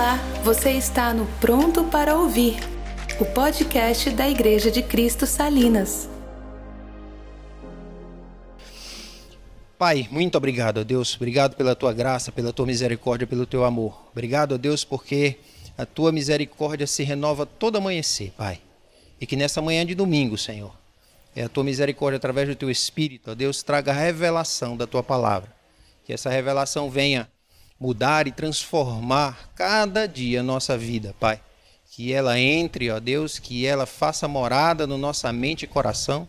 Olá, você está no Pronto para Ouvir, o podcast da Igreja de Cristo Salinas. Pai, muito obrigado, Deus. Obrigado pela tua graça, pela tua misericórdia, pelo teu amor. Obrigado, Deus, porque a tua misericórdia se renova todo amanhecer, Pai. E que nessa manhã de domingo, Senhor, é a tua misericórdia através do teu Espírito, ó Deus, traga a revelação da tua palavra. Que essa revelação venha mudar e transformar cada dia a nossa vida, Pai. Que ela entre, ó Deus, que ela faça morada no nossa mente e coração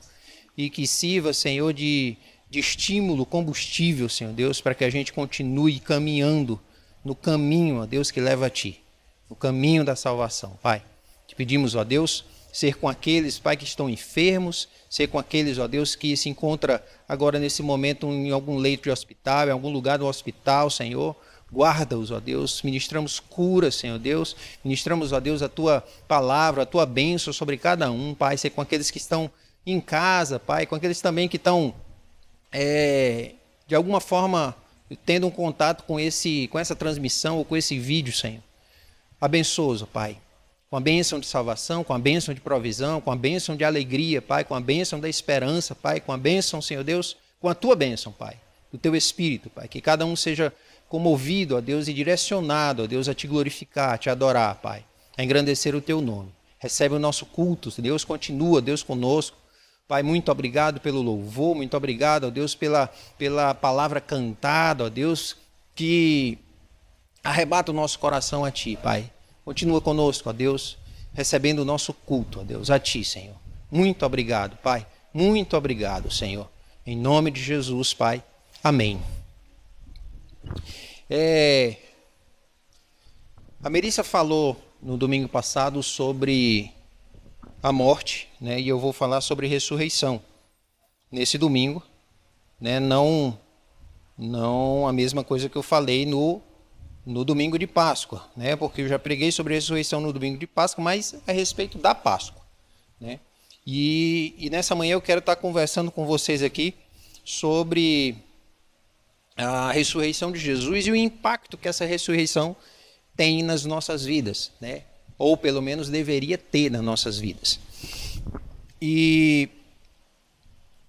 e que sirva, Senhor, de, de estímulo, combustível, Senhor Deus, para que a gente continue caminhando no caminho, ó Deus, que leva a Ti, no caminho da salvação, Pai. Te pedimos, ó Deus, ser com aqueles, Pai, que estão enfermos, ser com aqueles, ó Deus, que se encontra agora nesse momento em algum leito de hospital, em algum lugar do hospital, Senhor, Guarda-os, ó Deus. Ministramos cura, Senhor Deus. Ministramos, ó Deus, a tua palavra, a tua bênção sobre cada um, Pai. Ser com aqueles que estão em casa, Pai. Com aqueles também que estão, é, de alguma forma, tendo um contato com, esse, com essa transmissão ou com esse vídeo, Senhor. Abençoa, Pai. Com a bênção de salvação, com a bênção de provisão, com a bênção de alegria, Pai. Com a bênção da esperança, Pai. Com a bênção, Senhor Deus, com a tua bênção, Pai. Do teu Espírito, Pai. Que cada um seja comovido, ó Deus, e direcionado, ó Deus, a te glorificar, a te adorar, Pai, a engrandecer o teu nome. Recebe o nosso culto, Deus continua, Deus conosco. Pai, muito obrigado pelo louvor, muito obrigado, ó Deus, pela, pela palavra cantada, ó Deus, que arrebata o nosso coração a Ti, Pai. Continua conosco, ó Deus, recebendo o nosso culto, ó Deus, a Ti, Senhor. Muito obrigado, Pai. Muito obrigado, Senhor. Em nome de Jesus, Pai. Amém. É, a Melissa falou no domingo passado sobre a morte, né? E eu vou falar sobre ressurreição nesse domingo, né? Não, não a mesma coisa que eu falei no no domingo de Páscoa, né? Porque eu já preguei sobre ressurreição no domingo de Páscoa, mas a respeito da Páscoa, né? E, e nessa manhã eu quero estar conversando com vocês aqui sobre a ressurreição de Jesus e o impacto que essa ressurreição tem nas nossas vidas, né? Ou pelo menos deveria ter nas nossas vidas. E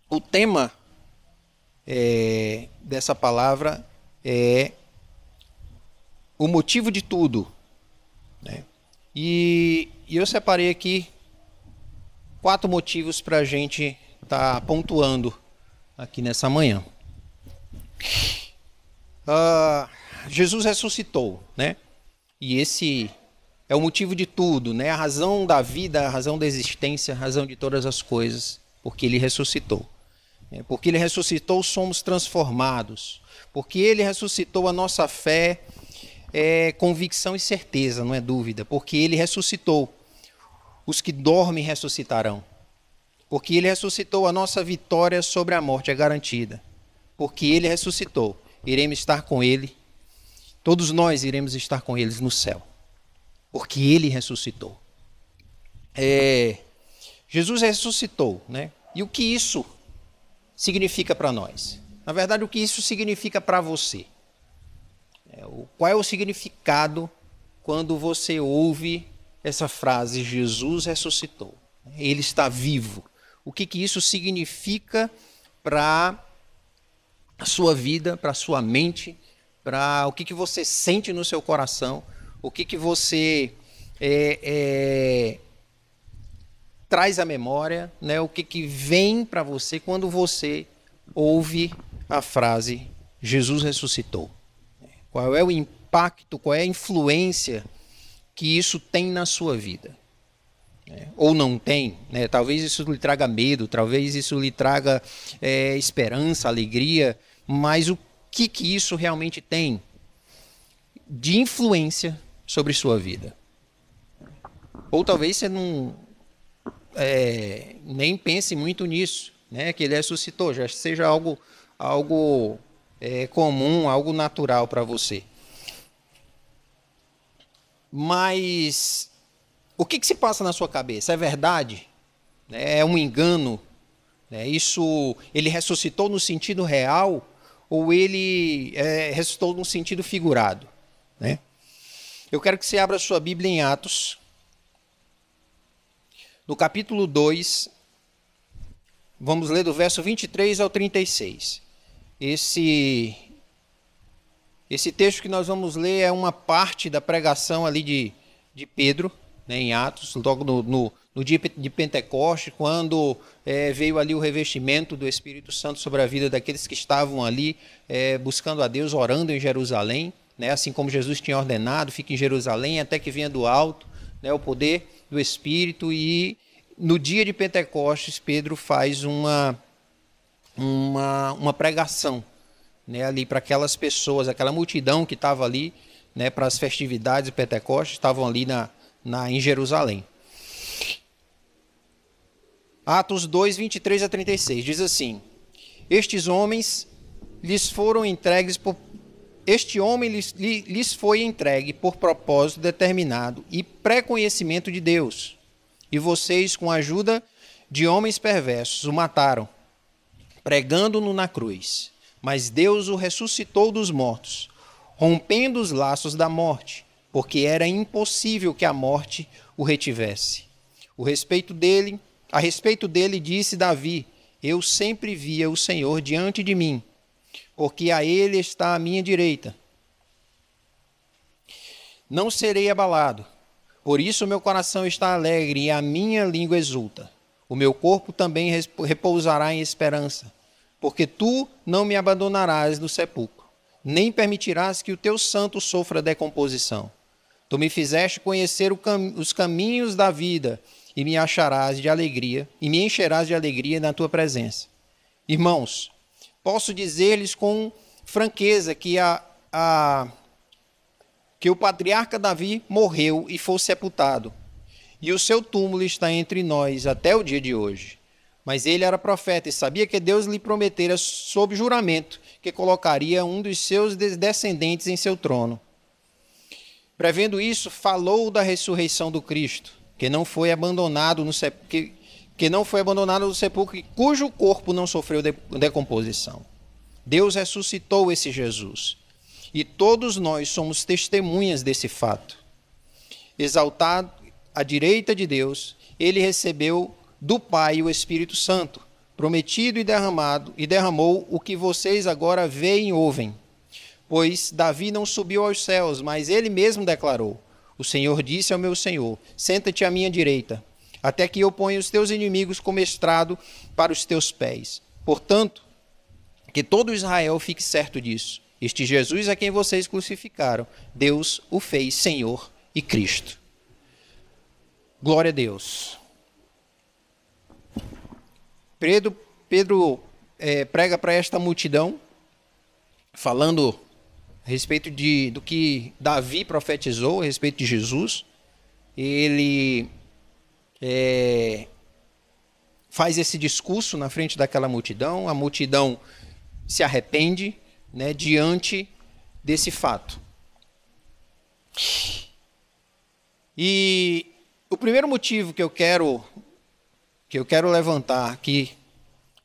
o tema é, dessa palavra é o motivo de tudo. Né? E, e eu separei aqui quatro motivos para a gente estar tá pontuando aqui nessa manhã. Uh, Jesus ressuscitou, né? E esse é o motivo de tudo, né? A razão da vida, a razão da existência, a razão de todas as coisas, porque ele ressuscitou. É, porque ele ressuscitou, somos transformados. Porque ele ressuscitou, a nossa fé é convicção e certeza, não é dúvida. Porque ele ressuscitou, os que dormem ressuscitarão. Porque ele ressuscitou, a nossa vitória sobre a morte é garantida porque ele ressuscitou. Iremos estar com ele. Todos nós iremos estar com eles no céu. Porque ele ressuscitou. É, Jesus ressuscitou, né? E o que isso significa para nós? Na verdade, o que isso significa para você? É, o, qual é o significado quando você ouve essa frase, Jesus ressuscitou? Ele está vivo. O que, que isso significa para a sua vida, para a sua mente, para o que, que você sente no seu coração, o que, que você é, é, traz à memória, né? o que, que vem para você quando você ouve a frase Jesus ressuscitou. Qual é o impacto, qual é a influência que isso tem na sua vida? É, ou não tem, né? talvez isso lhe traga medo, talvez isso lhe traga é, esperança, alegria, mas o que, que isso realmente tem de influência sobre sua vida? Ou talvez você não é, nem pense muito nisso, né? Que ele ressuscitou, já seja algo, algo é, comum, algo natural para você. Mas o que, que se passa na sua cabeça? É verdade? É um engano? É isso, ele ressuscitou no sentido real ou ele é, ressuscitou num sentido figurado. Né? Eu quero que você abra sua Bíblia em Atos, no capítulo 2, vamos ler do verso 23 ao 36. Esse, esse texto que nós vamos ler é uma parte da pregação ali de, de Pedro, né, em Atos, logo no, no, no dia de Pentecoste, quando é, veio ali o revestimento do Espírito Santo sobre a vida daqueles que estavam ali é, buscando a Deus, orando em Jerusalém né? assim como Jesus tinha ordenado, fique em Jerusalém até que venha do alto né? o poder do Espírito. E no dia de Pentecostes, Pedro faz uma, uma, uma pregação né? ali para aquelas pessoas, aquela multidão que estava ali né? para as festividades de Pentecostes, estavam ali na, na, em Jerusalém. Atos 2, 23 a 36 diz assim: Estes homens lhes foram entregues por este homem lhes, lhes foi entregue por propósito determinado e pré-conhecimento de Deus. E vocês, com a ajuda de homens perversos, o mataram, pregando-no na cruz. Mas Deus o ressuscitou dos mortos, rompendo os laços da morte, porque era impossível que a morte o retivesse. O respeito dele, a respeito dele disse Davi: Eu sempre via o Senhor diante de mim porque a ele está a minha direita. Não serei abalado. Por isso meu coração está alegre e a minha língua exulta. O meu corpo também repousará em esperança, porque tu não me abandonarás no sepulcro, nem permitirás que o teu santo sofra decomposição. Tu me fizeste conhecer cam os caminhos da vida e me acharás de alegria, e me encherás de alegria na tua presença. Irmãos, posso dizer-lhes com franqueza que, a, a, que o patriarca Davi morreu e foi sepultado, e o seu túmulo está entre nós até o dia de hoje. Mas ele era profeta e sabia que Deus lhe prometera sob juramento que colocaria um dos seus descendentes em seu trono. Prevendo isso, falou da ressurreição do Cristo, que não foi abandonado no que, que não foi abandonado no sepulcro, cujo corpo não sofreu decomposição. Deus ressuscitou esse Jesus. E todos nós somos testemunhas desse fato. Exaltado à direita de Deus, ele recebeu do Pai o Espírito Santo, prometido e derramado, e derramou o que vocês agora veem e ouvem. Pois Davi não subiu aos céus, mas ele mesmo declarou: O Senhor disse ao meu Senhor: Senta-te à minha direita até que eu ponha os teus inimigos como estrado para os teus pés. Portanto, que todo Israel fique certo disso. Este Jesus a quem vocês crucificaram, Deus o fez Senhor e Cristo. Glória a Deus. Pedro, Pedro é, prega para esta multidão, falando a respeito de, do que Davi profetizou a respeito de Jesus. Ele é, faz esse discurso na frente daquela multidão, a multidão se arrepende né, diante desse fato. E o primeiro motivo que eu quero que eu quero levantar aqui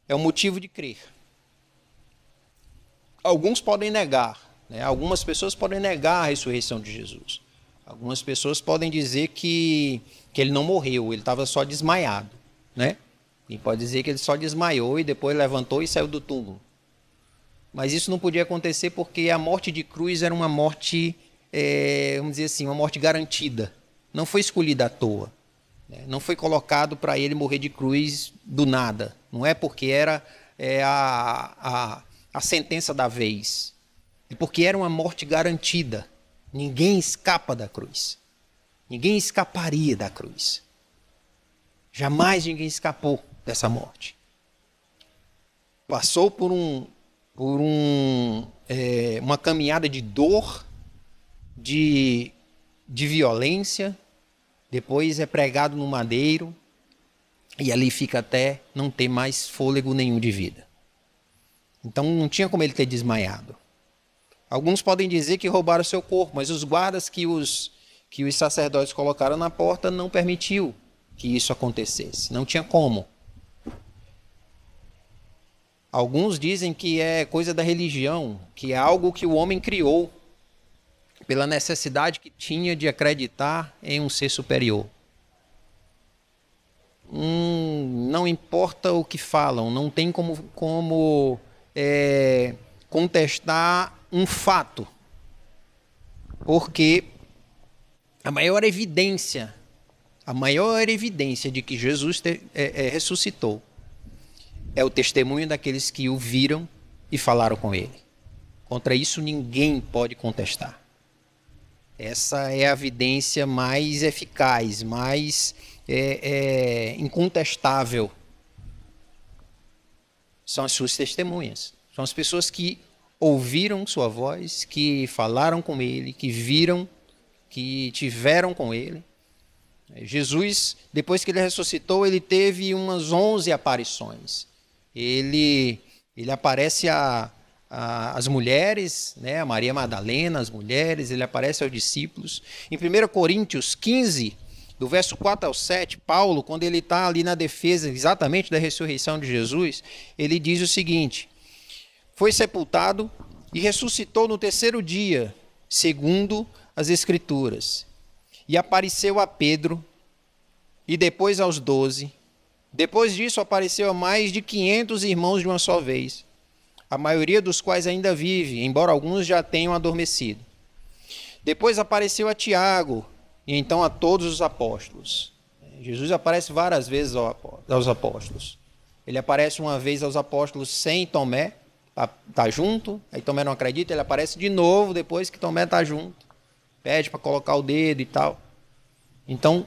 é o motivo de crer. Alguns podem negar, né? algumas pessoas podem negar a ressurreição de Jesus. Algumas pessoas podem dizer que que ele não morreu, ele estava só desmaiado, né? E pode dizer que ele só desmaiou e depois levantou e saiu do túmulo. Mas isso não podia acontecer porque a morte de cruz era uma morte, é, vamos dizer assim, uma morte garantida. Não foi escolhida à toa. Né? Não foi colocado para ele morrer de cruz do nada. Não é porque era é, a, a, a sentença da vez. É porque era uma morte garantida. Ninguém escapa da cruz. Ninguém escaparia da cruz. Jamais ninguém escapou dessa morte. Passou por um, por um, é, uma caminhada de dor, de, de violência, depois é pregado no madeiro e ali fica até não ter mais fôlego nenhum de vida. Então não tinha como ele ter desmaiado. Alguns podem dizer que roubaram seu corpo, mas os guardas que os que os sacerdotes colocaram na porta não permitiu que isso acontecesse. Não tinha como. Alguns dizem que é coisa da religião, que é algo que o homem criou pela necessidade que tinha de acreditar em um ser superior. Hum, não importa o que falam, não tem como, como é, contestar um fato, porque a maior evidência, a maior evidência de que Jesus te, é, é, ressuscitou é o testemunho daqueles que o viram e falaram com ele. Contra isso ninguém pode contestar. Essa é a evidência mais eficaz, mais é, é, incontestável. São as suas testemunhas. São as pessoas que ouviram sua voz, que falaram com ele, que viram, que tiveram com ele. Jesus, depois que ele ressuscitou, ele teve umas 11 aparições. Ele, ele aparece a, a, as mulheres, né, a Maria Madalena, as mulheres, ele aparece aos discípulos. Em 1 Coríntios 15, do verso 4 ao 7, Paulo, quando ele está ali na defesa exatamente da ressurreição de Jesus, ele diz o seguinte: Foi sepultado e ressuscitou no terceiro dia, segundo as Escrituras, e apareceu a Pedro e depois aos doze. Depois disso, apareceu a mais de 500 irmãos de uma só vez, a maioria dos quais ainda vive, embora alguns já tenham adormecido. Depois apareceu a Tiago e então a todos os apóstolos. Jesus aparece várias vezes aos apóstolos. Ele aparece uma vez aos apóstolos sem Tomé, tá, tá junto, aí Tomé não acredita, ele aparece de novo depois que Tomé tá junto. Pede para colocar o dedo e tal. Então,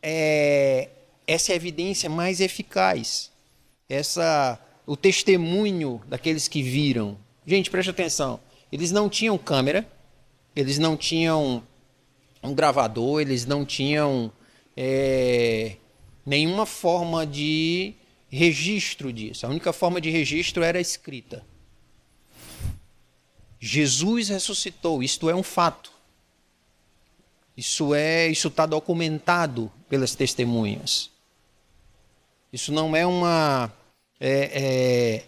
é, essa é a evidência mais eficaz. Essa o testemunho daqueles que viram. Gente, preste atenção. Eles não tinham câmera, eles não tinham um gravador, eles não tinham é, nenhuma forma de registro disso. A única forma de registro era escrita. Jesus ressuscitou, isto é um fato. Isso é, isso está documentado pelas testemunhas. Isso não é uma é, é,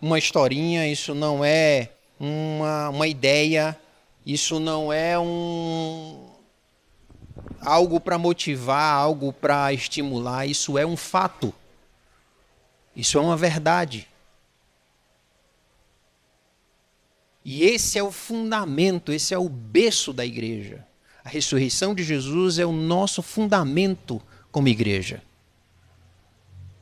uma historinha, isso não é uma, uma ideia, isso não é um algo para motivar, algo para estimular, isso é um fato. Isso é uma verdade. E esse é o fundamento, esse é o berço da igreja. A ressurreição de Jesus é o nosso fundamento como igreja.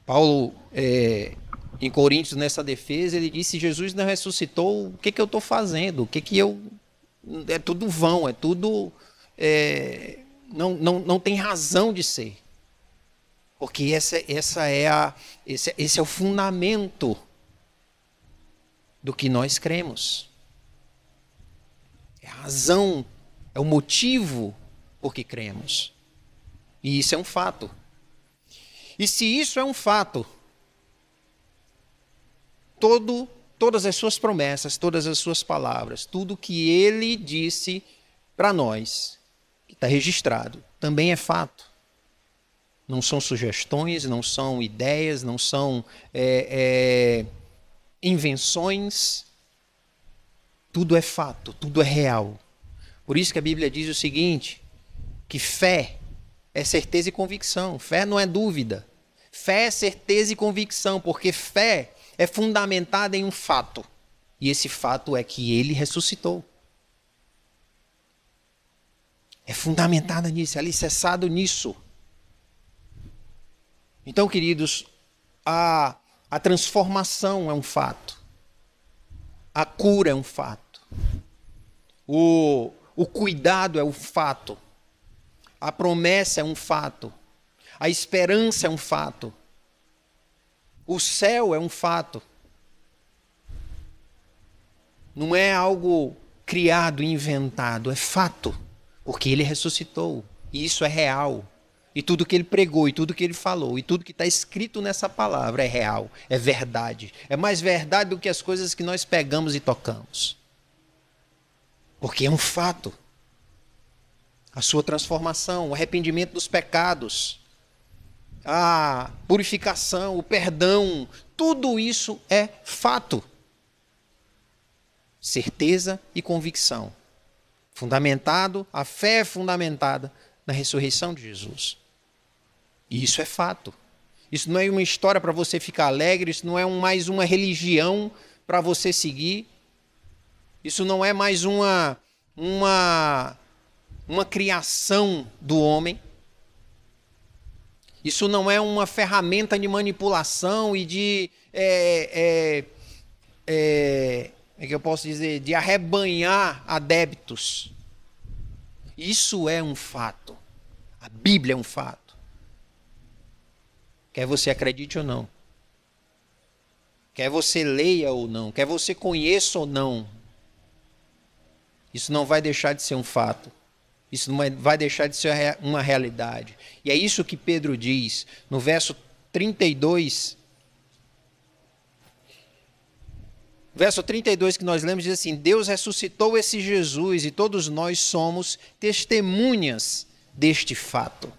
Paulo, é, em Coríntios, nessa defesa, ele disse: Jesus não ressuscitou, o que, que eu estou fazendo? O que, que eu. É tudo vão, é tudo. É, não, não, não tem razão de ser. Porque essa, essa é a, esse, esse é o fundamento do que nós cremos. Razão, é o motivo por que cremos. E isso é um fato. E se isso é um fato, todo, todas as suas promessas, todas as suas palavras, tudo que ele disse para nós, que está registrado, também é fato. Não são sugestões, não são ideias, não são é, é, invenções. Tudo é fato, tudo é real. Por isso que a Bíblia diz o seguinte: que fé é certeza e convicção. Fé não é dúvida. Fé é certeza e convicção, porque fé é fundamentada em um fato. E esse fato é que ele ressuscitou. É fundamentada nisso, é alicerçado nisso. Então, queridos, a, a transformação é um fato. A cura é um fato. O, o cuidado é um fato. A promessa é um fato. A esperança é um fato. O céu é um fato. Não é algo criado, inventado, é fato. Porque ele ressuscitou. E isso é real. E tudo que ele pregou, e tudo que ele falou, e tudo que está escrito nessa palavra é real, é verdade. É mais verdade do que as coisas que nós pegamos e tocamos. Porque é um fato a sua transformação, o arrependimento dos pecados, a purificação, o perdão, tudo isso é fato. Certeza e convicção. Fundamentado, a fé é fundamentada na ressurreição de Jesus. E isso é fato. Isso não é uma história para você ficar alegre, isso não é um, mais uma religião para você seguir. Isso não é mais uma, uma, uma criação do homem. Isso não é uma ferramenta de manipulação e de. É, é, é, é que eu posso dizer? De arrebanhar adébitos. Isso é um fato. A Bíblia é um fato. Quer você acredite ou não. Quer você leia ou não. Quer você conheça ou não. Isso não vai deixar de ser um fato. Isso não vai deixar de ser uma realidade. E é isso que Pedro diz no verso 32. Verso 32 que nós lemos diz assim: Deus ressuscitou esse Jesus e todos nós somos testemunhas deste fato.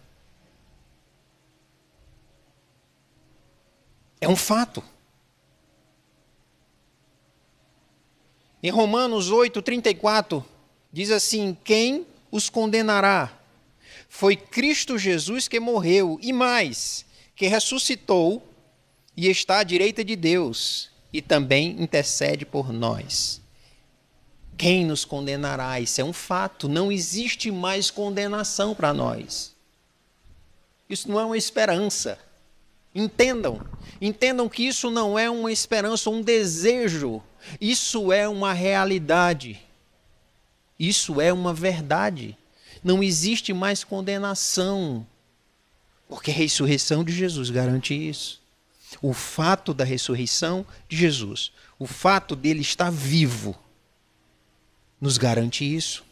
É um fato. Em Romanos 8, 34, diz assim: Quem os condenará? Foi Cristo Jesus que morreu, e mais, que ressuscitou e está à direita de Deus, e também intercede por nós. Quem nos condenará? Isso é um fato. Não existe mais condenação para nós. Isso não é uma esperança. Entendam. Entendam que isso não é uma esperança, um desejo. Isso é uma realidade. Isso é uma verdade. Não existe mais condenação. Porque a ressurreição de Jesus garante isso. O fato da ressurreição de Jesus, o fato dele estar vivo, nos garante isso.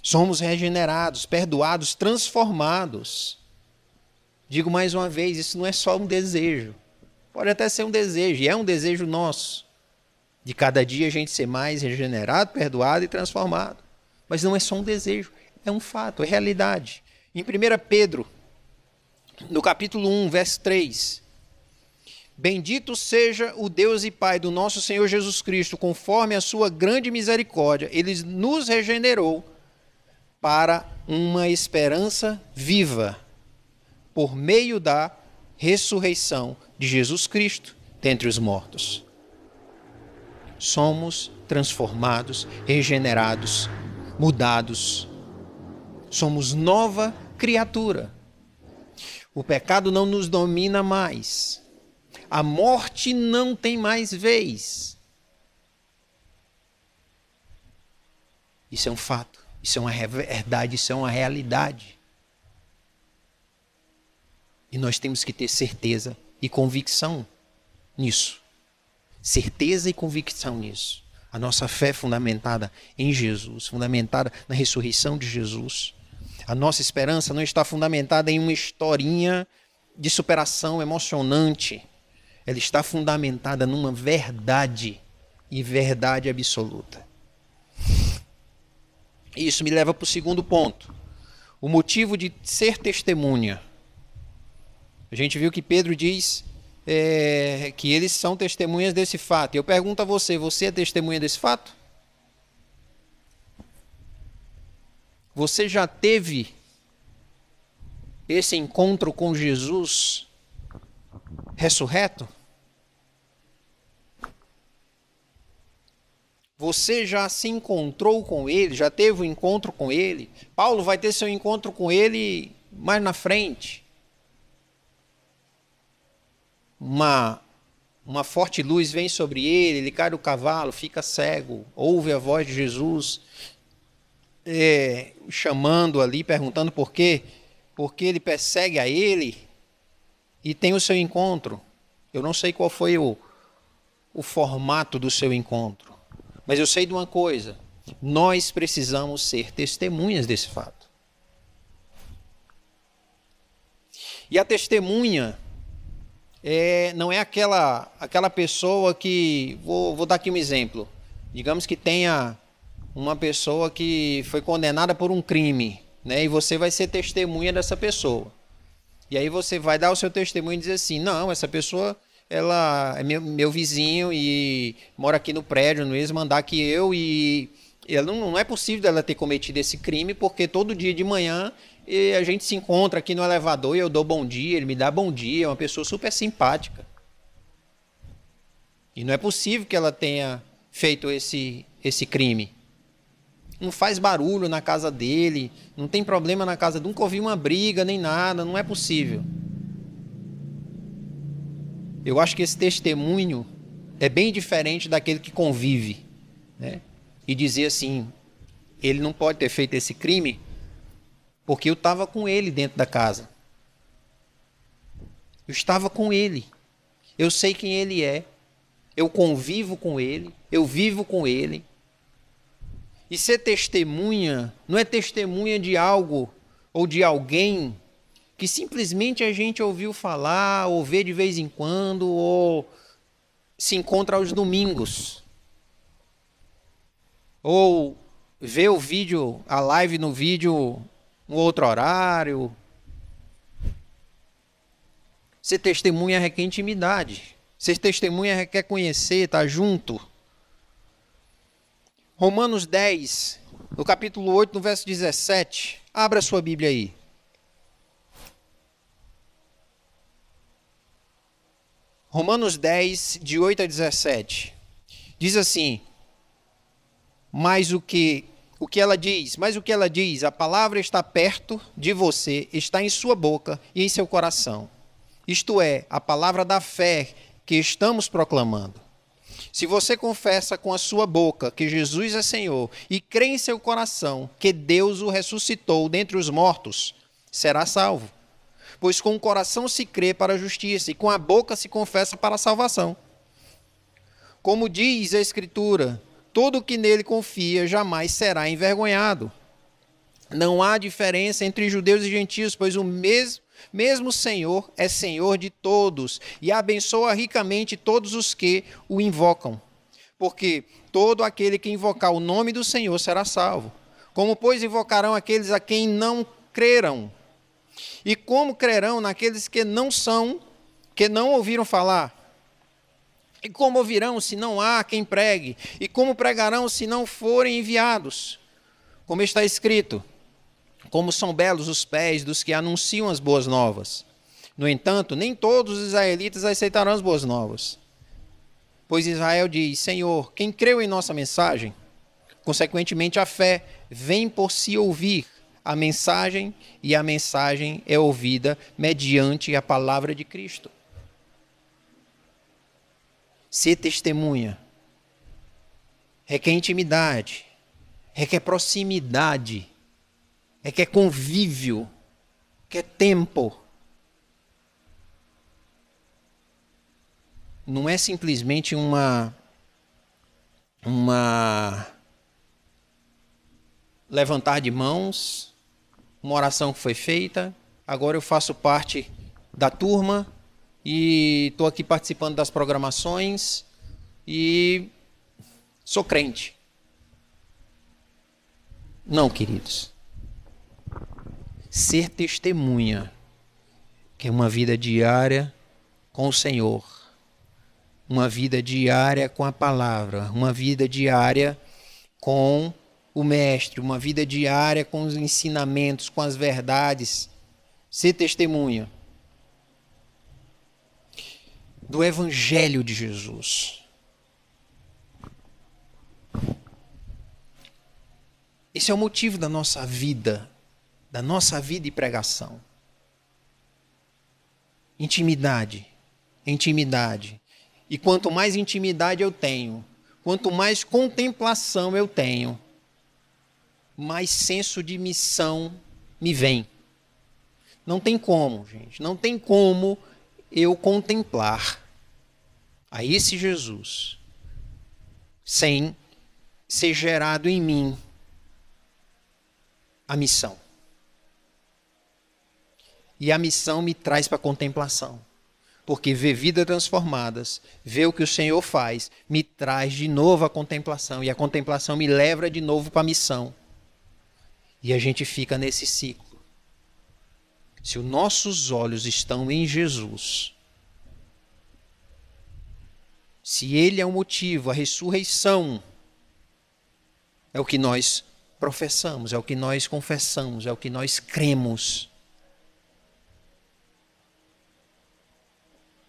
Somos regenerados, perdoados, transformados. Digo mais uma vez, isso não é só um desejo. Pode até ser um desejo, e é um desejo nosso. De cada dia a gente ser mais regenerado, perdoado e transformado. Mas não é só um desejo, é um fato, é realidade. Em 1 Pedro, no capítulo 1, verso 3, Bendito seja o Deus e Pai do nosso Senhor Jesus Cristo, conforme a sua grande misericórdia, ele nos regenerou para uma esperança viva, por meio da ressurreição de Jesus Cristo dentre os mortos. Somos transformados, regenerados, mudados. Somos nova criatura. O pecado não nos domina mais a morte não tem mais vez. Isso é um fato, isso é uma verdade, isso é uma realidade. E nós temos que ter certeza e convicção nisso. Certeza e convicção nisso. A nossa fé fundamentada em Jesus, fundamentada na ressurreição de Jesus. A nossa esperança não está fundamentada em uma historinha de superação emocionante ela está fundamentada numa verdade e verdade absoluta. Isso me leva para o segundo ponto. O motivo de ser testemunha. A gente viu que Pedro diz é, que eles são testemunhas desse fato. Eu pergunto a você: você é testemunha desse fato? Você já teve esse encontro com Jesus ressurreto? Você já se encontrou com ele, já teve um encontro com ele. Paulo vai ter seu encontro com ele mais na frente. Uma, uma forte luz vem sobre ele, ele cai do cavalo, fica cego, ouve a voz de Jesus é, chamando ali, perguntando por quê. Porque ele persegue a ele e tem o seu encontro. Eu não sei qual foi o, o formato do seu encontro. Mas eu sei de uma coisa: nós precisamos ser testemunhas desse fato. E a testemunha é, não é aquela, aquela pessoa que. Vou, vou dar aqui um exemplo. Digamos que tenha uma pessoa que foi condenada por um crime, né? E você vai ser testemunha dessa pessoa. E aí você vai dar o seu testemunho e dizer assim: não, essa pessoa ela é meu, meu vizinho e mora aqui no prédio, não ia mandar que eu e ela não, não é possível ela ter cometido esse crime, porque todo dia de manhã a gente se encontra aqui no elevador e eu dou bom dia, ele me dá bom dia, é uma pessoa super simpática. E não é possível que ela tenha feito esse, esse crime. Não faz barulho na casa dele, não tem problema na casa, nunca ouvi uma briga nem nada, não é possível. Eu acho que esse testemunho é bem diferente daquele que convive. Né? E dizer assim: ele não pode ter feito esse crime porque eu estava com ele dentro da casa. Eu estava com ele. Eu sei quem ele é. Eu convivo com ele. Eu vivo com ele. E ser testemunha não é testemunha de algo ou de alguém que simplesmente a gente ouviu falar, ou vê de vez em quando, ou se encontra aos domingos. Ou vê o vídeo, a live no vídeo, um outro horário. Ser testemunha requer intimidade. Ser testemunha requer conhecer, estar tá junto. Romanos 10, no capítulo 8, no verso 17. Abra sua Bíblia aí. Romanos 10, de 8 a 17. Diz assim: Mas o que o que ela diz? Mas o que ela diz? A palavra está perto de você, está em sua boca e em seu coração. Isto é, a palavra da fé que estamos proclamando. Se você confessa com a sua boca que Jesus é Senhor e crê em seu coração que Deus o ressuscitou dentre os mortos, será salvo. Pois com o coração se crê para a justiça e com a boca se confessa para a salvação. Como diz a Escritura, todo que nele confia jamais será envergonhado. Não há diferença entre judeus e gentios, pois o mesmo, mesmo Senhor é Senhor de todos e abençoa ricamente todos os que o invocam. Porque todo aquele que invocar o nome do Senhor será salvo. Como, pois, invocarão aqueles a quem não creram? E como crerão naqueles que não são, que não ouviram falar? E como ouvirão se não há quem pregue? E como pregarão se não forem enviados? Como está escrito: Como são belos os pés dos que anunciam as boas novas. No entanto, nem todos os israelitas aceitarão as boas novas. Pois Israel diz: Senhor, quem creu em nossa mensagem? Consequentemente, a fé vem por se ouvir a mensagem, e a mensagem é ouvida mediante a palavra de Cristo. Ser testemunha. Requer intimidade, requer proximidade, requer convívio, requer tempo. Não é simplesmente uma uma levantar de mãos, uma oração que foi feita. Agora eu faço parte da turma e estou aqui participando das programações e sou crente. Não, queridos. Ser testemunha, que é uma vida diária com o Senhor, uma vida diária com a palavra, uma vida diária com o Mestre, uma vida diária com os ensinamentos, com as verdades, ser testemunha do Evangelho de Jesus. Esse é o motivo da nossa vida, da nossa vida e pregação. Intimidade, intimidade. E quanto mais intimidade eu tenho, quanto mais contemplação eu tenho, mais senso de missão me vem. Não tem como, gente, não tem como eu contemplar a esse Jesus sem ser gerado em mim a missão. E a missão me traz para a contemplação. Porque ver vidas transformadas, ver o que o Senhor faz, me traz de novo a contemplação. E a contemplação me leva de novo para a missão. E a gente fica nesse ciclo. Se os nossos olhos estão em Jesus, se Ele é o motivo, a ressurreição, é o que nós professamos, é o que nós confessamos, é o que nós cremos.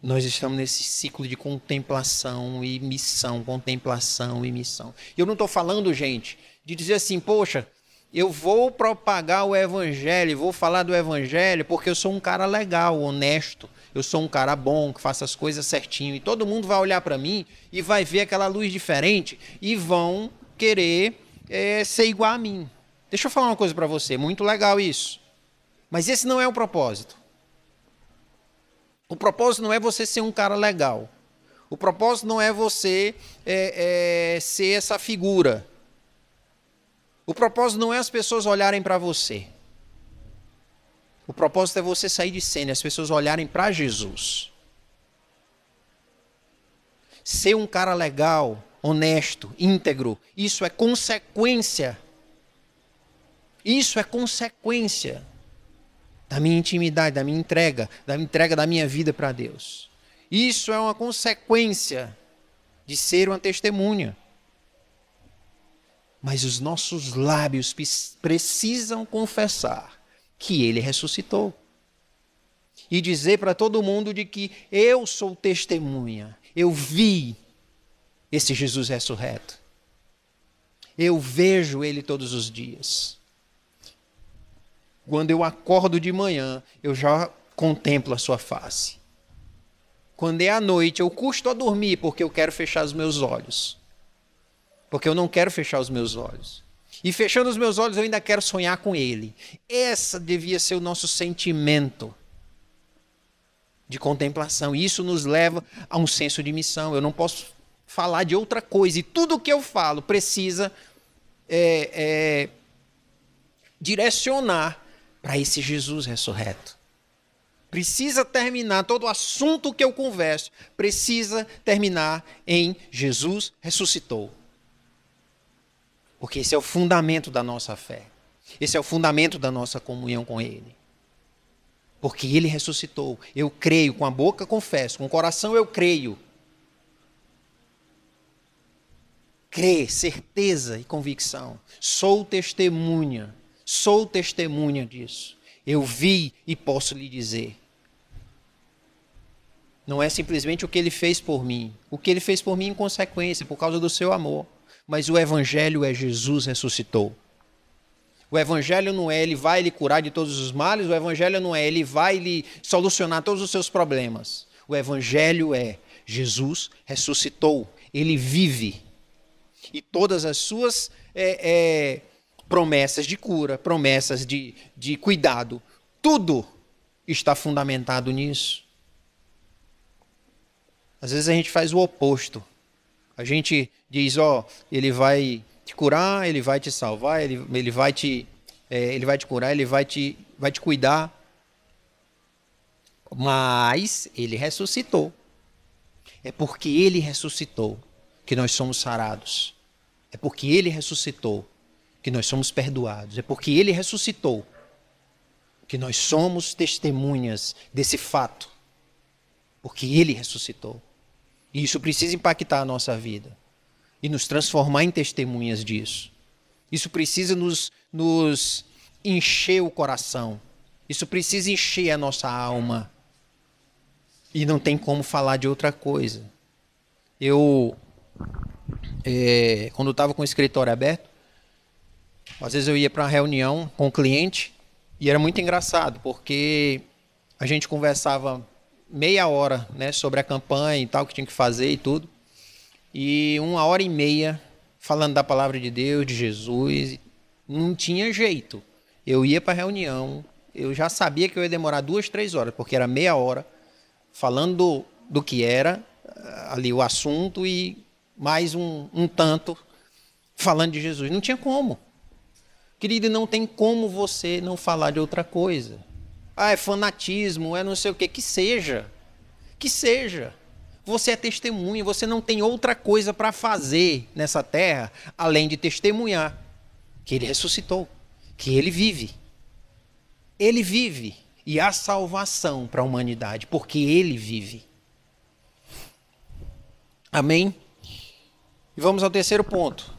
Nós estamos nesse ciclo de contemplação e missão, contemplação e missão. Eu não estou falando, gente, de dizer assim, poxa, eu vou propagar o evangelho, vou falar do evangelho porque eu sou um cara legal, honesto, eu sou um cara bom, que faça as coisas certinho e todo mundo vai olhar para mim e vai ver aquela luz diferente e vão querer é, ser igual a mim. Deixa eu falar uma coisa para você, muito legal isso. Mas esse não é o propósito. O propósito não é você ser um cara legal. O propósito não é você é, é, ser essa figura. O propósito não é as pessoas olharem para você. O propósito é você sair de cena e as pessoas olharem para Jesus. Ser um cara legal honesto, íntegro. Isso é consequência. Isso é consequência da minha intimidade, da minha entrega, da entrega da minha vida para Deus. Isso é uma consequência de ser uma testemunha. Mas os nossos lábios precisam confessar que ele ressuscitou. E dizer para todo mundo de que eu sou testemunha. Eu vi esse Jesus ressurreto. Eu vejo ele todos os dias. Quando eu acordo de manhã, eu já contemplo a sua face. Quando é à noite, eu custo a dormir porque eu quero fechar os meus olhos. Porque eu não quero fechar os meus olhos. E fechando os meus olhos, eu ainda quero sonhar com ele. Essa devia ser o nosso sentimento de contemplação. Isso nos leva a um senso de missão. Eu não posso falar de outra coisa. E tudo que eu falo precisa é, é, direcionar para esse Jesus ressurreto. Precisa terminar, todo assunto que eu converso precisa terminar em Jesus ressuscitou. Porque esse é o fundamento da nossa fé. Esse é o fundamento da nossa comunhão com Ele. Porque Ele ressuscitou. Eu creio, com a boca confesso, com o coração eu creio crer, certeza e convicção. Sou testemunha, sou testemunha disso. Eu vi e posso lhe dizer. Não é simplesmente o que ele fez por mim. O que ele fez por mim em consequência, por causa do seu amor. Mas o evangelho é Jesus ressuscitou. O evangelho não é ele vai lhe curar de todos os males, o evangelho não é ele vai lhe solucionar todos os seus problemas. O evangelho é Jesus ressuscitou, ele vive e todas as suas é, é, promessas de cura, promessas de, de cuidado, tudo está fundamentado nisso. Às vezes a gente faz o oposto. A gente diz, ó, ele vai te curar, ele vai te salvar, ele, ele vai te é, ele vai te curar, ele vai te vai te cuidar. Mas ele ressuscitou. É porque ele ressuscitou que nós somos sarados. É porque ele ressuscitou que nós somos perdoados. É porque ele ressuscitou que nós somos testemunhas desse fato. Porque ele ressuscitou. E isso precisa impactar a nossa vida e nos transformar em testemunhas disso. Isso precisa nos, nos encher o coração. Isso precisa encher a nossa alma. E não tem como falar de outra coisa. Eu é, quando estava com o escritório aberto, às vezes eu ia para uma reunião com o cliente e era muito engraçado, porque a gente conversava meia hora né, sobre a campanha e tal, que tinha que fazer e tudo. E uma hora e meia falando da palavra de Deus, de Jesus. Não tinha jeito. Eu ia para a reunião, eu já sabia que eu ia demorar duas, três horas, porque era meia hora falando do, do que era ali o assunto e mais um, um tanto falando de Jesus. Não tinha como. Querido, não tem como você não falar de outra coisa. Ah, é fanatismo, é não sei o que. Que seja. Que seja. Você é testemunha, você não tem outra coisa para fazer nessa terra além de testemunhar que ele ressuscitou, que ele vive. Ele vive e há salvação para a humanidade, porque ele vive. Amém? E vamos ao terceiro ponto.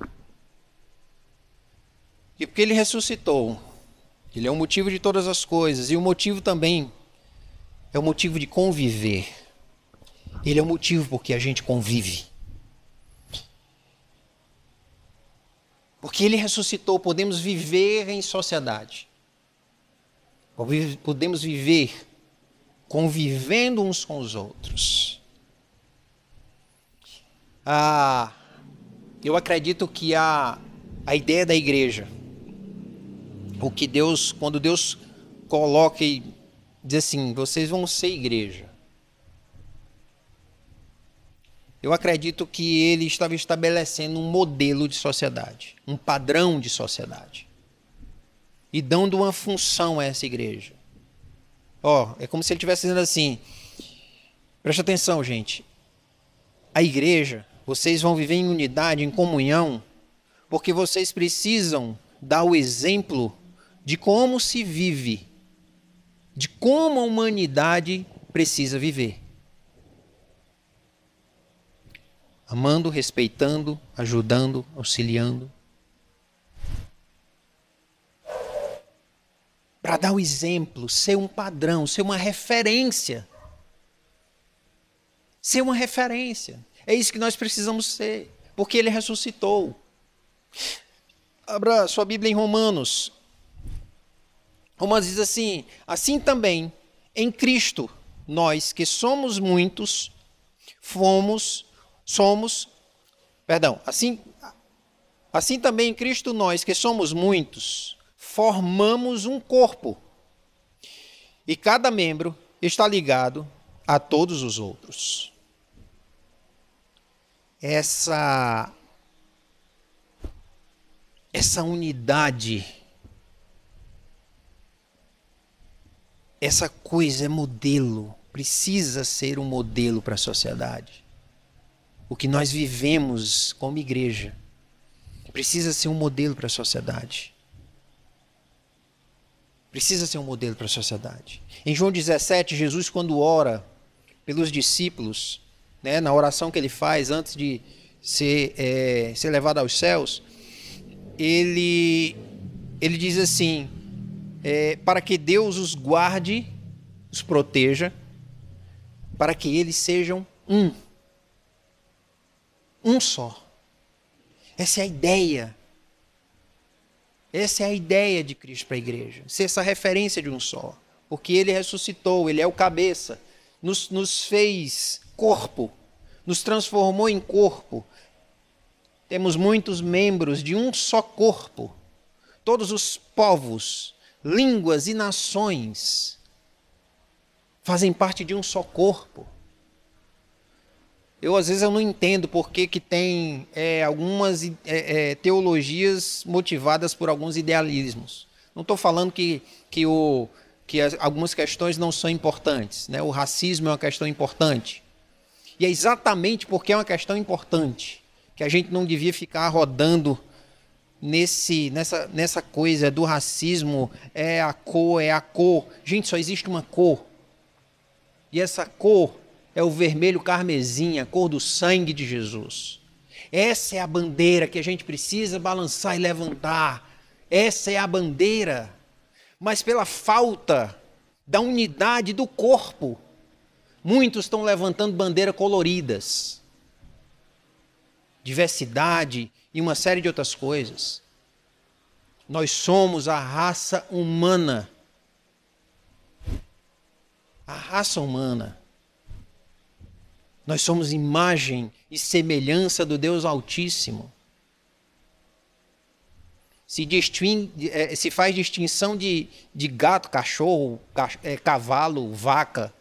E porque ele ressuscitou, ele é o motivo de todas as coisas, e o motivo também é o motivo de conviver. Ele é o motivo porque a gente convive. Porque ele ressuscitou, podemos viver em sociedade. Podemos viver convivendo uns com os outros. Ah, eu acredito que a, a ideia da igreja, o que Deus, quando Deus coloca e diz assim, vocês vão ser igreja. Eu acredito que ele estava estabelecendo um modelo de sociedade, um padrão de sociedade. E dando uma função a essa igreja. Ó, é como se ele estivesse dizendo assim: preste atenção, gente. A igreja, vocês vão viver em unidade, em comunhão, porque vocês precisam dar o exemplo de como se vive, de como a humanidade precisa viver. Amando, respeitando, ajudando, auxiliando. para dar o exemplo, ser um padrão, ser uma referência. Ser uma referência. É isso que nós precisamos ser, porque ele ressuscitou. Abra sua Bíblia em Romanos. Romanos diz assim: assim também em Cristo, nós que somos muitos, fomos, somos, perdão, assim, assim também em Cristo nós que somos muitos, formamos um corpo. E cada membro está ligado a todos os outros. Essa essa unidade essa coisa é modelo, precisa ser um modelo para a sociedade. O que nós vivemos como igreja precisa ser um modelo para a sociedade. Precisa ser um modelo para a sociedade. Em João 17, Jesus, quando ora pelos discípulos, né, na oração que ele faz antes de ser, é, ser levado aos céus, ele, ele diz assim: é, para que Deus os guarde, os proteja, para que eles sejam um. Um só. Essa é a ideia essa é a ideia de Cristo para a igreja, ser essa referência de um só. Porque ele ressuscitou, ele é o cabeça, nos, nos fez corpo, nos transformou em corpo. Temos muitos membros de um só corpo. Todos os povos, línguas e nações fazem parte de um só corpo. Eu às vezes eu não entendo por que, que tem é, algumas é, é, teologias motivadas por alguns idealismos. Não estou falando que, que, o, que as, algumas questões não são importantes. Né? O racismo é uma questão importante. E é exatamente porque é uma questão importante que a gente não devia ficar rodando nesse, nessa, nessa coisa do racismo. É a cor, é a cor. Gente, só existe uma cor. E essa cor é o vermelho carmesim, a cor do sangue de Jesus. Essa é a bandeira que a gente precisa balançar e levantar. Essa é a bandeira. Mas pela falta da unidade do corpo, muitos estão levantando bandeiras coloridas. Diversidade e uma série de outras coisas. Nós somos a raça humana. A raça humana. Nós somos imagem e semelhança do Deus Altíssimo. Se, disting, é, se faz distinção de, de gato, cachorro, é, cavalo, vaca.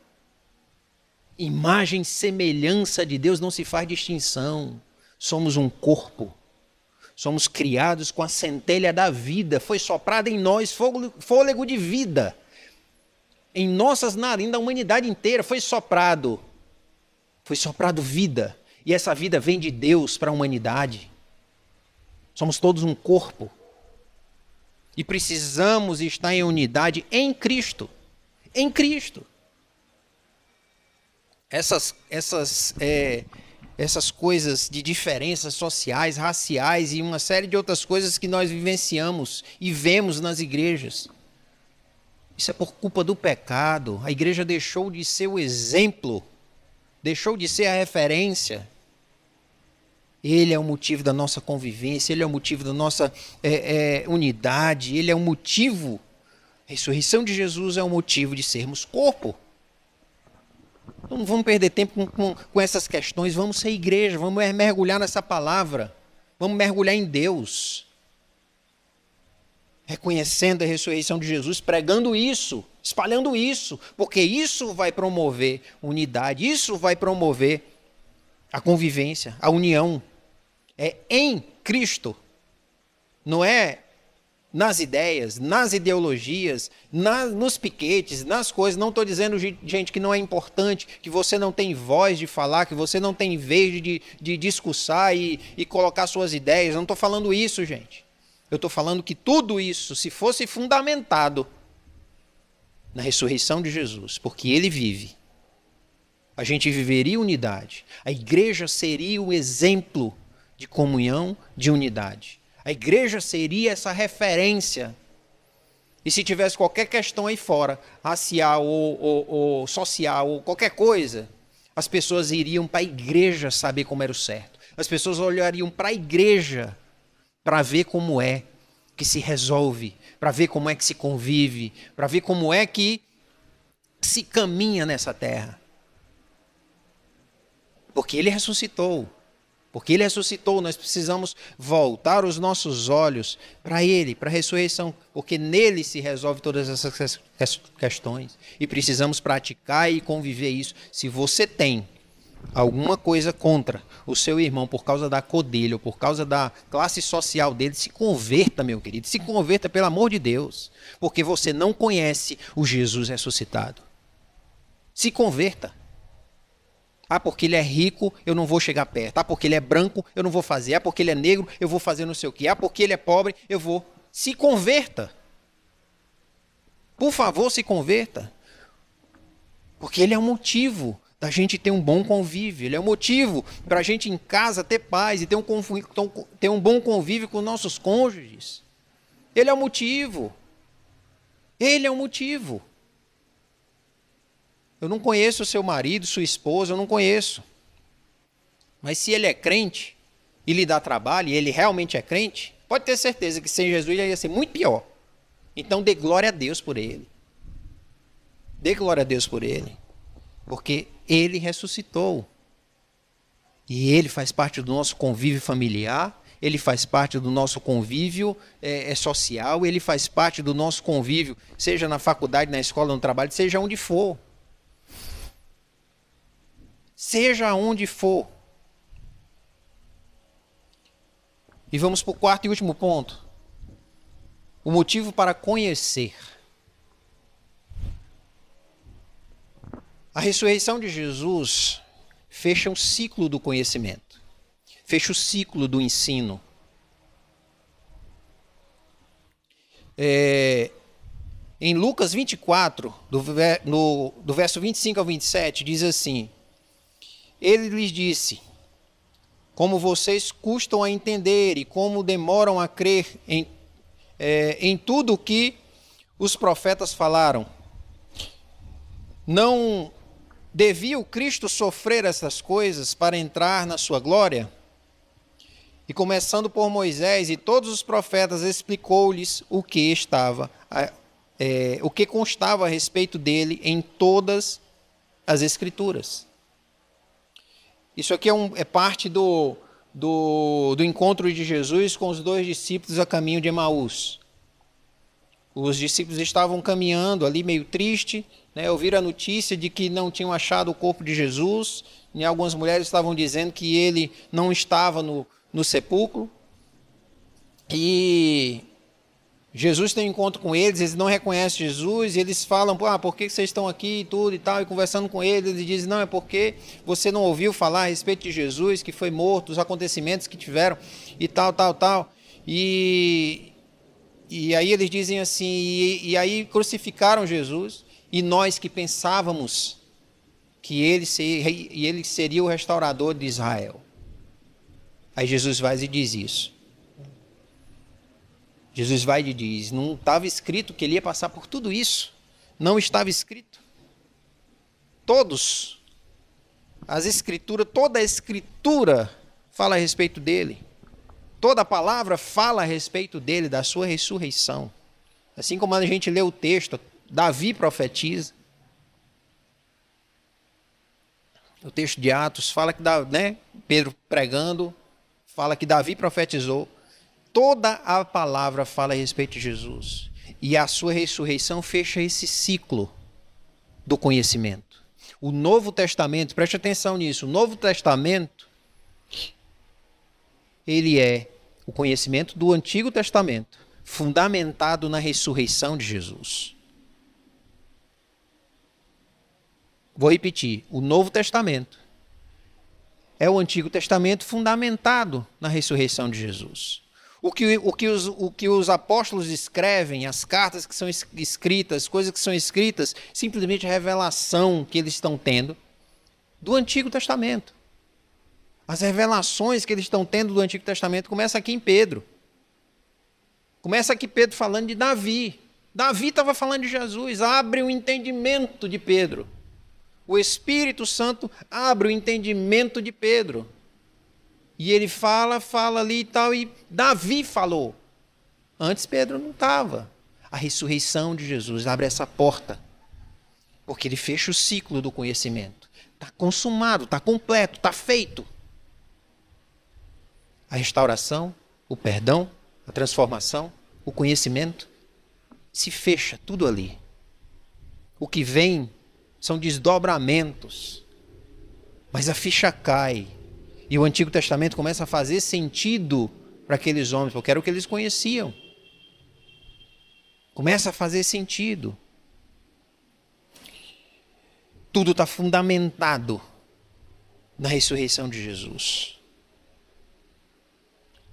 Imagem semelhança de Deus não se faz distinção. Somos um corpo. Somos criados com a centelha da vida. Foi soprada em nós fôlego de vida. Em nossas narinas, da humanidade inteira, foi soprado foi soprado vida, e essa vida vem de Deus para a humanidade. Somos todos um corpo. E precisamos estar em unidade em Cristo. Em Cristo. Essas, essas, é, essas coisas de diferenças sociais, raciais e uma série de outras coisas que nós vivenciamos e vemos nas igrejas. Isso é por culpa do pecado. A igreja deixou de ser o exemplo, deixou de ser a referência. Ele é o motivo da nossa convivência, ele é o motivo da nossa é, é, unidade, ele é o motivo. A ressurreição de Jesus é o motivo de sermos corpo. Não vamos perder tempo com, com, com essas questões, vamos ser igreja, vamos mergulhar nessa palavra, vamos mergulhar em Deus. Reconhecendo a ressurreição de Jesus, pregando isso, espalhando isso, porque isso vai promover unidade, isso vai promover a convivência, a união. É em Cristo. Não é nas ideias, nas ideologias, nas, nos piquetes, nas coisas. Não estou dizendo, gente, que não é importante, que você não tem voz de falar, que você não tem vez de, de discursar e, e colocar suas ideias. Não estou falando isso, gente. Eu estou falando que tudo isso, se fosse fundamentado na ressurreição de Jesus, porque ele vive, a gente viveria unidade. A igreja seria o exemplo de comunhão, de unidade. A igreja seria essa referência. E se tivesse qualquer questão aí fora, racial ou, ou, ou social ou qualquer coisa, as pessoas iriam para a igreja saber como era o certo. As pessoas olhariam para a igreja para ver como é que se resolve, para ver como é que se convive, para ver como é que se caminha nessa terra. Porque ele ressuscitou. Porque ele ressuscitou, nós precisamos voltar os nossos olhos para ele, para a ressurreição, porque nele se resolve todas essas questões. E precisamos praticar e conviver isso. Se você tem alguma coisa contra o seu irmão por causa da cor dele ou por causa da classe social dele, se converta, meu querido, se converta pelo amor de Deus, porque você não conhece o Jesus ressuscitado. Se converta. Ah, porque ele é rico, eu não vou chegar perto. Ah, porque ele é branco, eu não vou fazer. Ah, porque ele é negro, eu vou fazer não sei o quê. Ah, porque ele é pobre, eu vou. Se converta. Por favor, se converta. Porque ele é o motivo da gente ter um bom convívio. Ele é o motivo para a gente em casa ter paz e ter um, ter um bom convívio com nossos cônjuges. Ele é o motivo. Ele é o motivo. Eu não conheço o seu marido, sua esposa, eu não conheço. Mas se ele é crente e lhe dá trabalho, e ele realmente é crente, pode ter certeza que sem Jesus ele ia ser muito pior. Então dê glória a Deus por ele. Dê glória a Deus por ele. Porque ele ressuscitou. E ele faz parte do nosso convívio familiar, ele faz parte do nosso convívio é, é, social, ele faz parte do nosso convívio, seja na faculdade, na escola, no trabalho, seja onde for seja onde for. E vamos para o quarto e último ponto. O motivo para conhecer. A ressurreição de Jesus fecha um ciclo do conhecimento, fecha o ciclo do ensino. É, em Lucas 24, do, no, do verso 25 ao 27, diz assim: ele lhes disse: Como vocês custam a entender e como demoram a crer em, é, em tudo o que os profetas falaram. Não devia o Cristo sofrer essas coisas para entrar na sua glória? E começando por Moisés e todos os profetas, explicou-lhes o que estava, é, o que constava a respeito dele em todas as Escrituras. Isso aqui é, um, é parte do, do, do encontro de Jesus com os dois discípulos a caminho de Emaús. Os discípulos estavam caminhando ali meio triste, né, ouviram a notícia de que não tinham achado o corpo de Jesus, e algumas mulheres estavam dizendo que ele não estava no, no sepulcro. E Jesus tem um encontro com eles, eles não reconhecem Jesus, e eles falam, ah, por que vocês estão aqui e tudo e tal, e conversando com eles, eles dizem, não, é porque você não ouviu falar a respeito de Jesus, que foi morto, os acontecimentos que tiveram, e tal, tal, tal. E, e aí eles dizem assim, e, e aí crucificaram Jesus, e nós que pensávamos que ele, ser, ele seria o restaurador de Israel. Aí Jesus vai e diz isso. Jesus vai e diz: não estava escrito que ele ia passar por tudo isso. Não estava escrito. Todos, as escrituras, toda a escritura fala a respeito dele. Toda a palavra fala a respeito dele, da sua ressurreição. Assim como a gente lê o texto, Davi profetiza. O texto de Atos fala que né, Pedro pregando, fala que Davi profetizou. Toda a palavra fala a respeito de Jesus. E a sua ressurreição fecha esse ciclo do conhecimento. O Novo Testamento, preste atenção nisso, o Novo Testamento ele é o conhecimento do Antigo Testamento, fundamentado na ressurreição de Jesus. Vou repetir: o Novo Testamento é o Antigo Testamento fundamentado na ressurreição de Jesus. O que, o, que os, o que os apóstolos escrevem, as cartas que são escritas, coisas que são escritas, simplesmente a revelação que eles estão tendo do Antigo Testamento. As revelações que eles estão tendo do Antigo Testamento começa aqui em Pedro. Começa aqui Pedro falando de Davi. Davi estava falando de Jesus. Abre o entendimento de Pedro. O Espírito Santo abre o entendimento de Pedro. E ele fala, fala ali e tal, e Davi falou. Antes Pedro não estava. A ressurreição de Jesus abre essa porta. Porque ele fecha o ciclo do conhecimento. Está consumado, está completo, está feito a restauração, o perdão, a transformação, o conhecimento, se fecha tudo ali. O que vem são desdobramentos, mas a ficha cai e o Antigo Testamento começa a fazer sentido para aqueles homens, porque era o que eles conheciam. Começa a fazer sentido. Tudo está fundamentado na ressurreição de Jesus.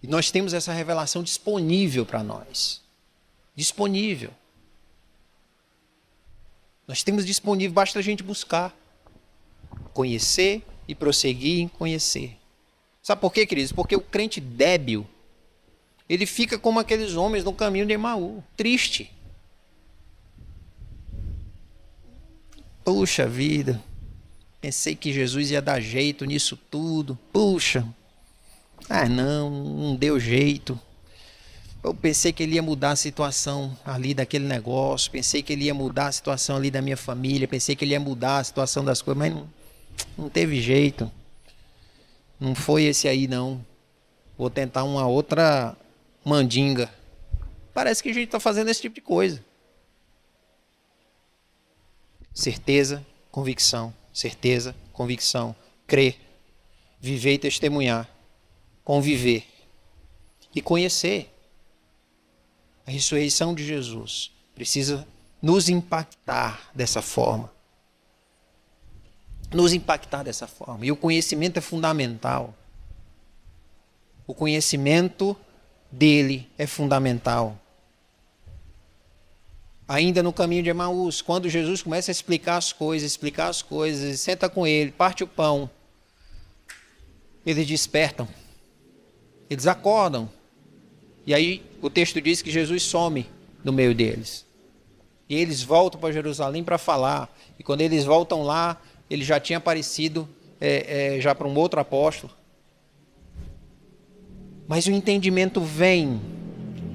E nós temos essa revelação disponível para nós. Disponível. Nós temos disponível, basta a gente buscar. Conhecer e prosseguir em conhecer. Sabe por quê, queridos? Porque o crente débil, ele fica como aqueles homens no caminho de Emaú, triste. Puxa vida, pensei que Jesus ia dar jeito nisso tudo. Puxa, ah, não, não deu jeito. Eu pensei que ele ia mudar a situação ali daquele negócio, pensei que ele ia mudar a situação ali da minha família, pensei que ele ia mudar a situação das coisas, mas não, não teve jeito. Não foi esse aí, não. Vou tentar uma outra mandinga. Parece que a gente está fazendo esse tipo de coisa. Certeza, convicção. Certeza, convicção. Crer. Viver e testemunhar conviver e conhecer. A ressurreição de Jesus precisa nos impactar dessa forma. Nos impactar dessa forma. E o conhecimento é fundamental. O conhecimento dele é fundamental. Ainda no caminho de Emaús, quando Jesus começa a explicar as coisas, explicar as coisas, senta com ele, parte o pão, eles despertam. Eles acordam. E aí o texto diz que Jesus some no meio deles. E eles voltam para Jerusalém para falar. E quando eles voltam lá, ele já tinha aparecido é, é, já para um outro apóstolo. Mas o entendimento vem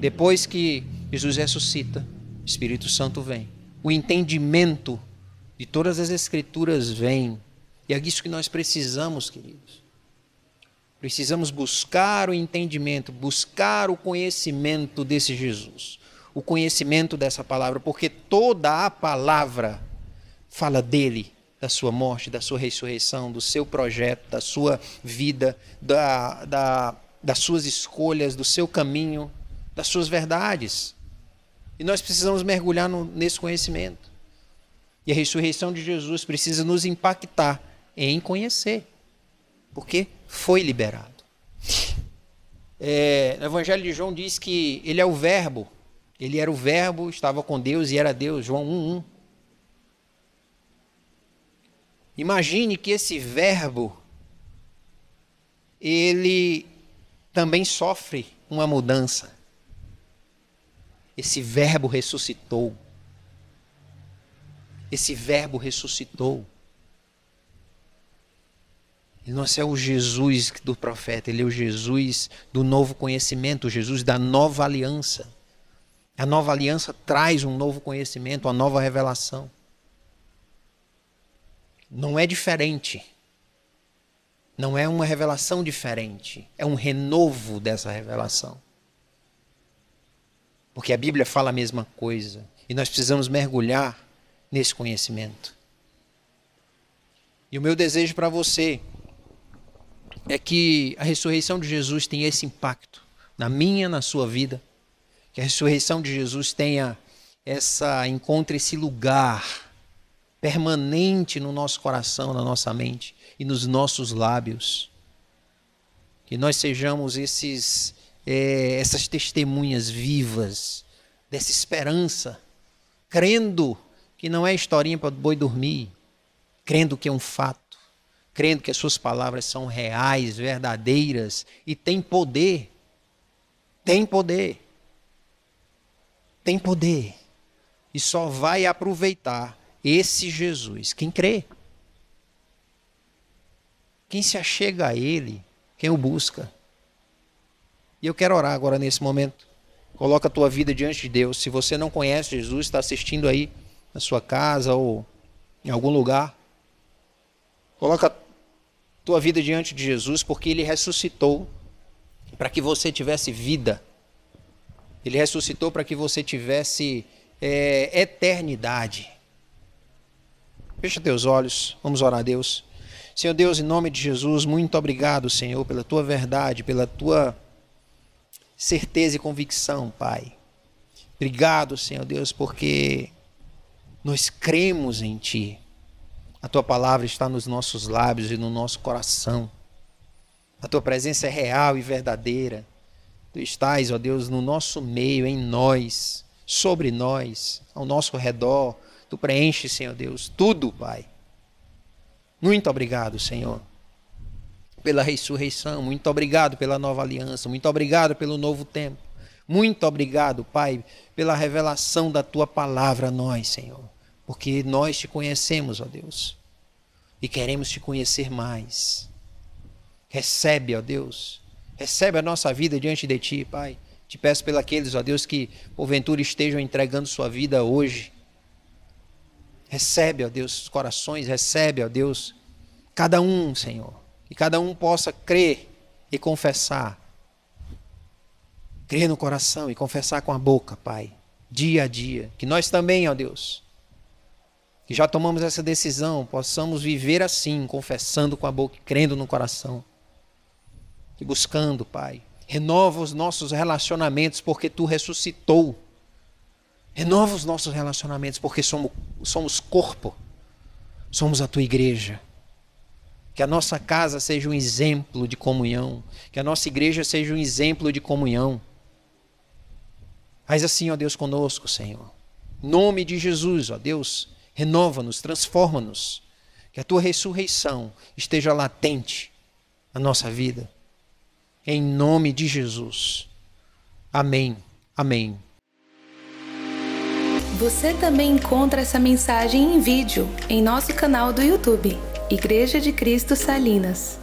depois que Jesus ressuscita, o Espírito Santo vem. O entendimento de todas as Escrituras vem. E é disso que nós precisamos, queridos. Precisamos buscar o entendimento, buscar o conhecimento desse Jesus, o conhecimento dessa palavra, porque toda a palavra fala dele, da sua morte, da sua ressurreição, do seu projeto, da sua vida, da, da, das suas escolhas, do seu caminho, das suas verdades. E nós precisamos mergulhar no, nesse conhecimento. E a ressurreição de Jesus precisa nos impactar em conhecer. Porque foi liberado. É, no Evangelho de João diz que ele é o Verbo. Ele era o Verbo, estava com Deus e era Deus. João 1:1. Imagine que esse verbo ele também sofre uma mudança. Esse verbo ressuscitou. Esse verbo ressuscitou. Ele não é o Jesus do profeta, ele é o Jesus do novo conhecimento, o Jesus da nova aliança. A nova aliança traz um novo conhecimento, uma nova revelação. Não é diferente. Não é uma revelação diferente. É um renovo dessa revelação. Porque a Bíblia fala a mesma coisa. E nós precisamos mergulhar nesse conhecimento. E o meu desejo para você é que a ressurreição de Jesus tenha esse impacto na minha, na sua vida que a ressurreição de Jesus tenha essa encontre esse lugar permanente no nosso coração, na nossa mente e nos nossos lábios. Que nós sejamos esses é, essas testemunhas vivas dessa esperança, crendo que não é historinha para o boi dormir, crendo que é um fato, crendo que as suas palavras são reais, verdadeiras e têm poder. Tem poder tem poder e só vai aproveitar esse Jesus quem crê. Quem se achega a Ele, quem o busca. E eu quero orar agora nesse momento. Coloca a tua vida diante de Deus. Se você não conhece Jesus, está assistindo aí na sua casa ou em algum lugar, coloca a tua vida diante de Jesus, porque Ele ressuscitou para que você tivesse vida ele ressuscitou para que você tivesse é, eternidade. Fecha teus olhos, vamos orar a Deus. Senhor Deus, em nome de Jesus, muito obrigado, Senhor, pela tua verdade, pela tua certeza e convicção, Pai. Obrigado, Senhor Deus, porque nós cremos em Ti. A tua palavra está nos nossos lábios e no nosso coração. A tua presença é real e verdadeira. Tu estás, ó Deus, no nosso meio, em nós, sobre nós, ao nosso redor. Tu preenches, Senhor Deus, tudo, Pai. Muito obrigado, Senhor, pela ressurreição. Muito obrigado pela nova aliança. Muito obrigado pelo novo tempo. Muito obrigado, Pai, pela revelação da tua palavra a nós, Senhor. Porque nós te conhecemos, ó Deus, e queremos te conhecer mais. Recebe, ó Deus, Recebe a nossa vida diante de Ti, Pai. Te peço pelos ó Deus, que porventura estejam entregando sua vida hoje. Recebe, ó Deus, os corações, recebe, ó Deus, cada um, Senhor. Que cada um possa crer e confessar. Crer no coração e confessar com a boca, Pai. Dia a dia. Que nós também, ó Deus, que já tomamos essa decisão, possamos viver assim, confessando com a boca crendo no coração e buscando, Pai. Renova os nossos relacionamentos porque Tu ressuscitou. Renova os nossos relacionamentos porque somos, somos corpo. Somos a Tua igreja. Que a nossa casa seja um exemplo de comunhão. Que a nossa igreja seja um exemplo de comunhão. Faz assim, ó Deus, conosco, Senhor. Em nome de Jesus, ó Deus, renova-nos, transforma-nos. Que a tua ressurreição esteja latente na nossa vida em nome de Jesus. Amém. Amém. Você também encontra essa mensagem em vídeo em nosso canal do YouTube, Igreja de Cristo Salinas.